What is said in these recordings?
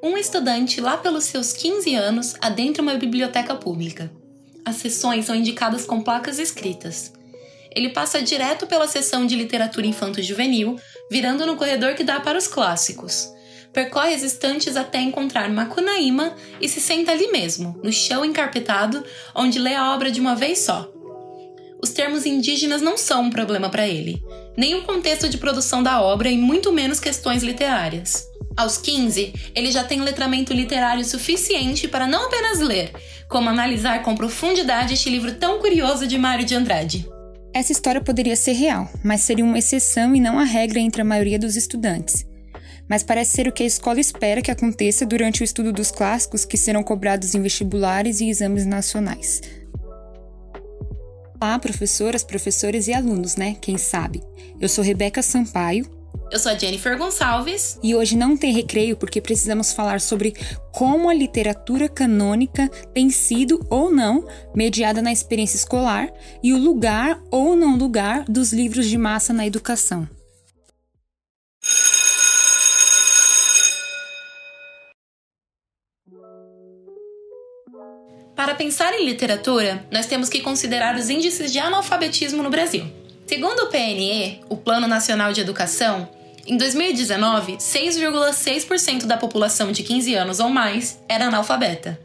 Um estudante, lá pelos seus 15 anos, adentra uma biblioteca pública. As sessões são indicadas com placas escritas. Ele passa direto pela seção de literatura infanto-juvenil, virando no corredor que dá para os clássicos. Percorre as estantes até encontrar Macunaíma e se senta ali mesmo, no chão encarpetado, onde lê a obra de uma vez só. Os termos indígenas não são um problema para ele, nem o contexto de produção da obra e muito menos questões literárias. Aos 15, ele já tem letramento literário suficiente para não apenas ler, como analisar com profundidade este livro tão curioso de Mário de Andrade. Essa história poderia ser real, mas seria uma exceção e não a regra entre a maioria dos estudantes. Mas parece ser o que a escola espera que aconteça durante o estudo dos clássicos que serão cobrados em vestibulares e exames nacionais. Olá, professoras, professores e alunos, né? Quem sabe? Eu sou Rebeca Sampaio, eu sou a Jennifer Gonçalves. E hoje não tem recreio porque precisamos falar sobre como a literatura canônica tem sido ou não mediada na experiência escolar e o lugar ou não lugar dos livros de massa na educação. Para pensar em literatura, nós temos que considerar os índices de analfabetismo no Brasil. Segundo o PNE, o Plano Nacional de Educação, em 2019, 6,6% da população de 15 anos ou mais era analfabeta.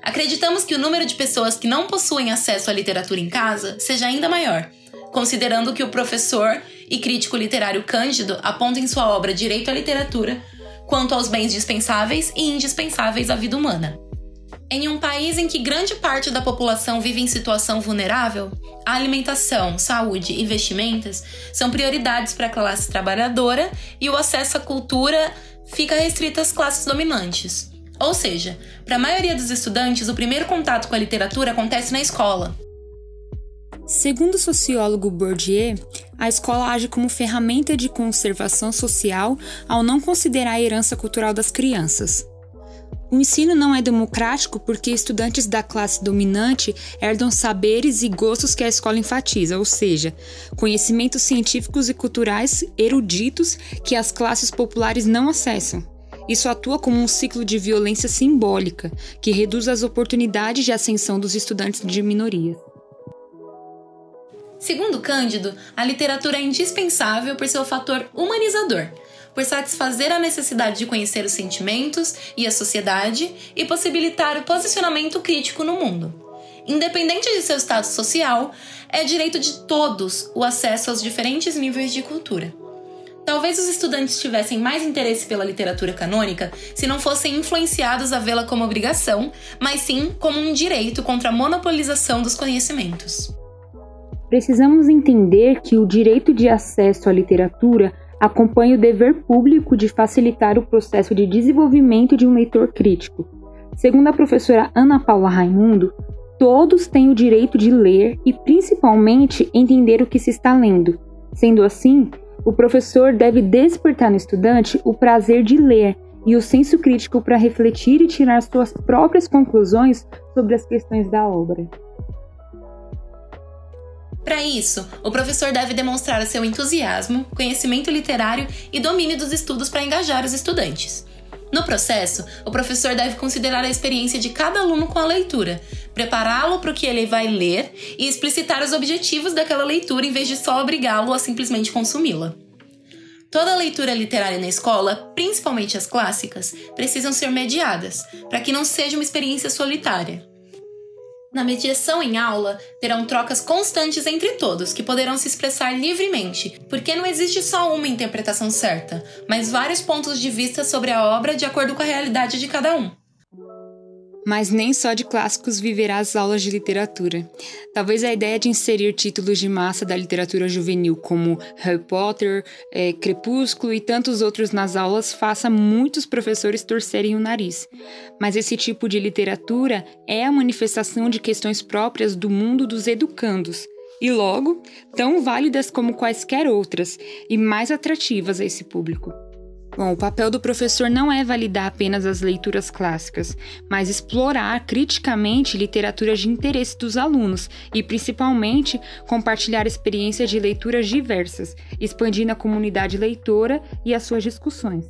Acreditamos que o número de pessoas que não possuem acesso à literatura em casa seja ainda maior, considerando que o professor e crítico literário Cândido aponta em sua obra Direito à Literatura quanto aos bens dispensáveis e indispensáveis à vida humana. Em um país em que grande parte da população vive em situação vulnerável, a alimentação, saúde e vestimentas são prioridades para a classe trabalhadora e o acesso à cultura fica restrito às classes dominantes. Ou seja, para a maioria dos estudantes, o primeiro contato com a literatura acontece na escola. Segundo o sociólogo Bourdieu, a escola age como ferramenta de conservação social ao não considerar a herança cultural das crianças. O ensino não é democrático porque estudantes da classe dominante herdam saberes e gostos que a escola enfatiza, ou seja, conhecimentos científicos e culturais eruditos que as classes populares não acessam. Isso atua como um ciclo de violência simbólica que reduz as oportunidades de ascensão dos estudantes de minorias. Segundo Cândido, a literatura é indispensável por seu fator humanizador por satisfazer a necessidade de conhecer os sentimentos e a sociedade e possibilitar o posicionamento crítico no mundo. Independente de seu status social, é direito de todos o acesso aos diferentes níveis de cultura. Talvez os estudantes tivessem mais interesse pela literatura canônica se não fossem influenciados a vê-la como obrigação, mas sim como um direito contra a monopolização dos conhecimentos. Precisamos entender que o direito de acesso à literatura acompanha o dever público de facilitar o processo de desenvolvimento de um leitor crítico. Segundo a professora Ana Paula Raimundo, todos têm o direito de ler e, principalmente, entender o que se está lendo. Sendo assim, o professor deve despertar no estudante o prazer de ler e o senso crítico para refletir e tirar suas próprias conclusões sobre as questões da obra. Para isso, o professor deve demonstrar seu entusiasmo, conhecimento literário e domínio dos estudos para engajar os estudantes. No processo, o professor deve considerar a experiência de cada aluno com a leitura, prepará-lo para o que ele vai ler e explicitar os objetivos daquela leitura em vez de só obrigá-lo a simplesmente consumi-la. Toda leitura literária na escola, principalmente as clássicas, precisam ser mediadas, para que não seja uma experiência solitária. Na mediação em aula, terão trocas constantes entre todos, que poderão se expressar livremente, porque não existe só uma interpretação certa, mas vários pontos de vista sobre a obra de acordo com a realidade de cada um. Mas nem só de clássicos viverá as aulas de literatura. Talvez a ideia de inserir títulos de massa da literatura juvenil, como Harry Potter, é, Crepúsculo e tantos outros nas aulas, faça muitos professores torcerem o nariz. Mas esse tipo de literatura é a manifestação de questões próprias do mundo dos educandos, e logo, tão válidas como quaisquer outras, e mais atrativas a esse público. Bom, o papel do professor não é validar apenas as leituras clássicas, mas explorar criticamente literaturas de interesse dos alunos e, principalmente, compartilhar experiências de leituras diversas, expandindo a comunidade leitora e as suas discussões.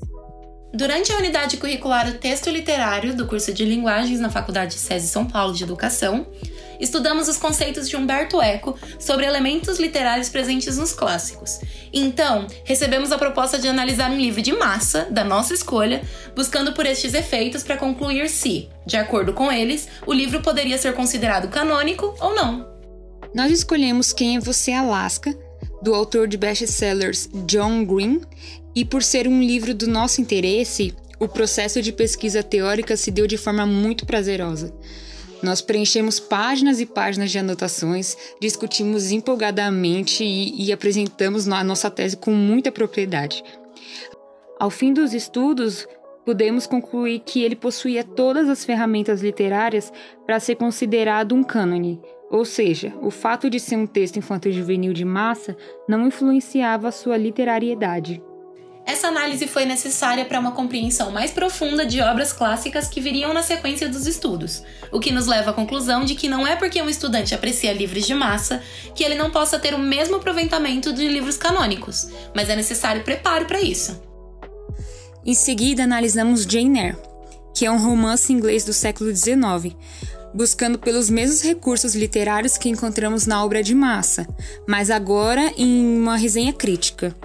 Durante a unidade curricular o Texto Literário do curso de Linguagens na Faculdade SESI São Paulo de Educação, estudamos os conceitos de Humberto Eco sobre elementos literários presentes nos clássicos. Então, recebemos a proposta de analisar um livro de massa, da nossa escolha, buscando por estes efeitos para concluir se, de acordo com eles, o livro poderia ser considerado canônico ou não. Nós escolhemos Quem é Você Alaska, do autor de best-sellers John Green, e por ser um livro do nosso interesse, o processo de pesquisa teórica se deu de forma muito prazerosa. Nós preenchemos páginas e páginas de anotações, discutimos empolgadamente e, e apresentamos a nossa tese com muita propriedade. Ao fim dos estudos, pudemos concluir que ele possuía todas as ferramentas literárias para ser considerado um cânone, ou seja, o fato de ser um texto infanto-juvenil de massa não influenciava a sua literariedade. Essa análise foi necessária para uma compreensão mais profunda de obras clássicas que viriam na sequência dos estudos, o que nos leva à conclusão de que não é porque um estudante aprecia livros de massa que ele não possa ter o mesmo aproveitamento de livros canônicos, mas é necessário preparo para isso. Em seguida, analisamos Jane Eyre, que é um romance inglês do século XIX, buscando pelos mesmos recursos literários que encontramos na obra de massa, mas agora em uma resenha crítica.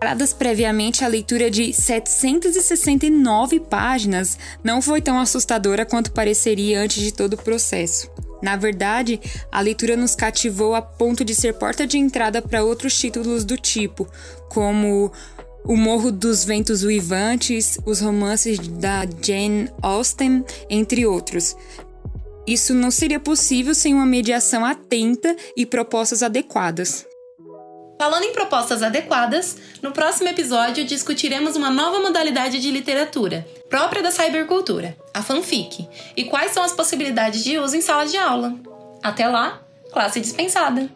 Preparadas previamente, a leitura de 769 páginas não foi tão assustadora quanto pareceria antes de todo o processo. Na verdade, a leitura nos cativou a ponto de ser porta de entrada para outros títulos do tipo, como O Morro dos Ventos Uivantes, os romances da Jane Austen, entre outros. Isso não seria possível sem uma mediação atenta e propostas adequadas. Falando em propostas adequadas, no próximo episódio discutiremos uma nova modalidade de literatura, própria da cybercultura, a fanfic, e quais são as possibilidades de uso em sala de aula. Até lá, classe dispensada!